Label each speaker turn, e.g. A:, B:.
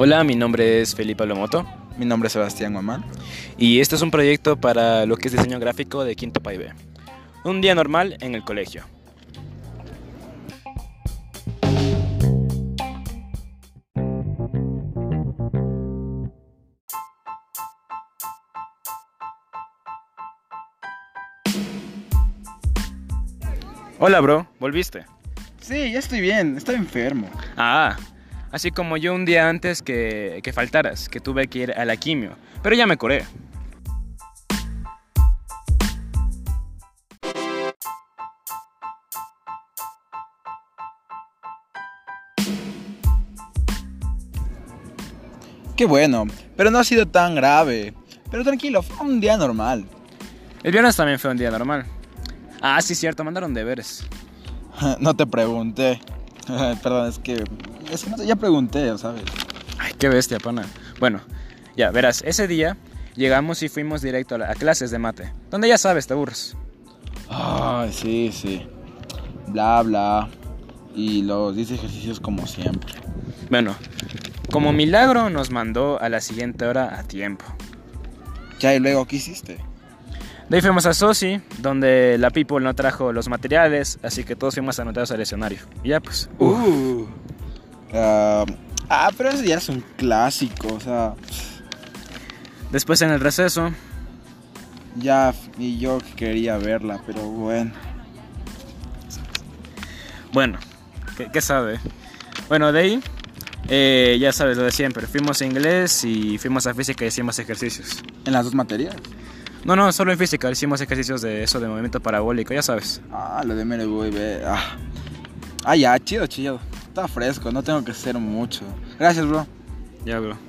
A: Hola, mi nombre es Felipe Lomoto
B: Mi nombre es Sebastián Guamán.
A: y este es un proyecto para lo que es diseño gráfico de Quinto Pai B. Un día normal en el colegio. Hola, bro, ¿volviste?
B: Sí, ya estoy bien, estoy enfermo.
A: Ah, así como yo un día antes que, que faltaras, que tuve que ir a la quimio, pero ya me curé.
B: Qué bueno, pero no ha sido tan grave. Pero tranquilo, fue un día normal.
A: El viernes también fue un día normal. Ah, sí, cierto, mandaron deberes.
B: No te pregunté. Perdón, es que. Es que no ya pregunté, ¿sabes?
A: Ay, qué bestia, pana. Bueno, ya, verás, ese día llegamos y fuimos directo a, la- a clases de mate, donde ya sabes, te aburres.
B: Ay, sí, sí. Bla, bla. Y los 10 ejercicios como siempre.
A: Bueno, como milagro nos mandó a la siguiente hora a tiempo.
B: Ya, y luego, ¿qué hiciste?
A: De ahí fuimos a Sosi, donde la People no trajo los materiales, así que todos fuimos anotados al escenario. Y ya pues, uf.
B: Uh. Ah, ah, pero ese ya es un clásico, o sea.
A: Después en el receso,
B: Ya, y yo quería verla, pero bueno.
A: bueno, ¿qué, qué sabe? Bueno, de ahí, eh, ya sabes lo de siempre, fuimos a inglés y fuimos a física y hicimos ejercicios.
B: En las dos materias.
A: No, no, solo en física hicimos ejercicios de eso, de movimiento parabólico, ya sabes.
B: Ah, lo de Merebo y ve. Ah. ah, ya, chido, chido. Está fresco, no tengo que hacer mucho. Gracias, bro.
A: Ya, bro.